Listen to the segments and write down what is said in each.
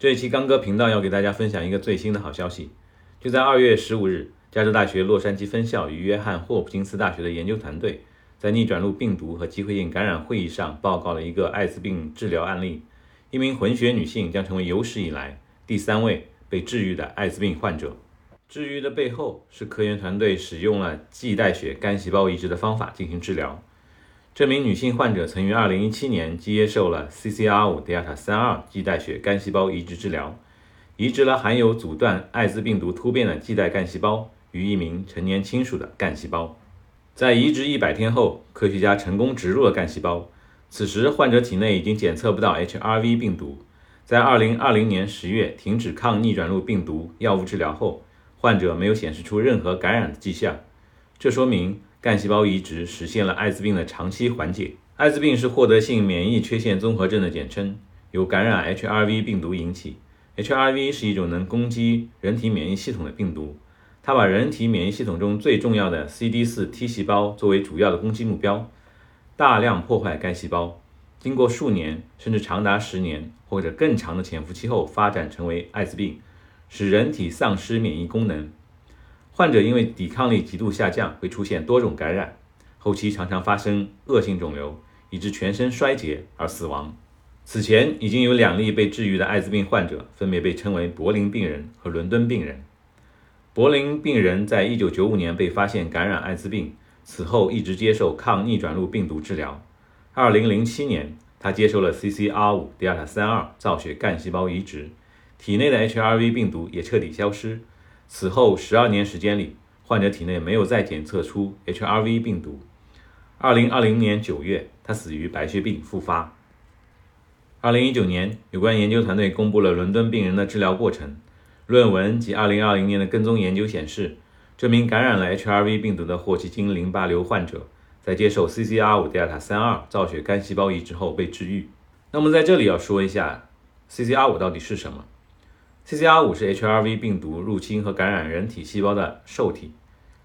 这一期刚哥频道要给大家分享一个最新的好消息，就在二月十五日，加州大学洛杉矶分校与约翰霍普金斯大学的研究团队在逆转录病毒和机会性感染会议上报告了一个艾滋病治疗案例，一名混血女性将成为有史以来第三位被治愈的艾滋病患者。治愈的背后是科研团队使用了脐带血干细胞移植的方法进行治疗。这名女性患者曾于2017年接受了 CCR5 Delta 32脐带血干细胞移植治疗，移植了含有阻断艾滋病毒突变的脐带干细胞与一名成年亲属的干细胞。在移植100天后，科学家成功植入了干细胞。此时，患者体内已经检测不到 HRV 病毒。在2020年10月停止抗逆转录病毒药物治疗后，患者没有显示出任何感染的迹象，这说明干细胞移植实现了艾滋病的长期缓解。艾滋病是获得性免疫缺陷综合症的简称，由感染 HRV 病毒引起。HRV 是一种能攻击人体免疫系统的病毒，它把人体免疫系统中最重要的 CD4 T 细胞作为主要的攻击目标，大量破坏该细胞，经过数年甚至长达十年或者更长的潜伏期后，发展成为艾滋病。使人体丧失免疫功能，患者因为抵抗力极度下降，会出现多种感染，后期常常发生恶性肿瘤，以致全身衰竭而死亡。此前已经有两例被治愈的艾滋病患者，分别被称为柏林病人和伦敦病人。柏林病人在一九九五年被发现感染艾滋病，此后一直接受抗逆转录病毒治疗。二零零七年，他接受了 CCR5 Delta 三二造血干细胞移植。体内的 HRV 病毒也彻底消失。此后十二年时间里，患者体内没有再检测出 HRV 病毒。二零二零年九月，他死于白血病复发。二零一九年，有关研究团队公布了伦敦病人的治疗过程。论文及二零二零年的跟踪研究显示，这名感染了 HRV 病毒的霍奇金淋巴瘤患者，在接受 CCR5 Delta 三二造血干细胞移植后被治愈。那么在这里要说一下，CCR5 到底是什么？CCR5 是 HRV 病毒入侵和感染人体细胞的受体。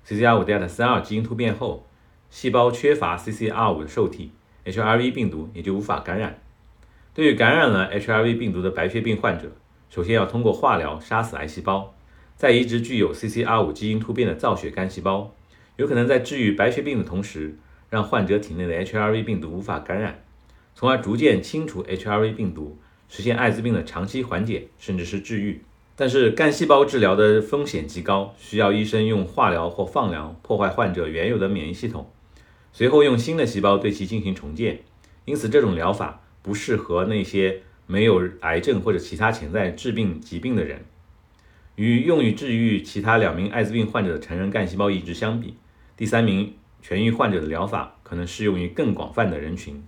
CCR5 Delta 32基因突变后，细胞缺乏 CCR5 的受体，HRV 病毒也就无法感染。对于感染了 HRV 病毒的白血病患者，首先要通过化疗杀死癌细胞，再移植具有 CCR5 基因突变的造血干细胞，有可能在治愈白血病的同时，让患者体内的 HRV 病毒无法感染，从而逐渐清除 HRV 病毒。实现艾滋病的长期缓解，甚至是治愈。但是干细胞治疗的风险极高，需要医生用化疗或放疗破坏患者原有的免疫系统，随后用新的细胞对其进行重建。因此，这种疗法不适合那些没有癌症或者其他潜在致病疾病的人。与用于治愈其他两名艾滋病患者的成人干细胞移植相比，第三名痊愈患者的疗法可能适用于更广泛的人群。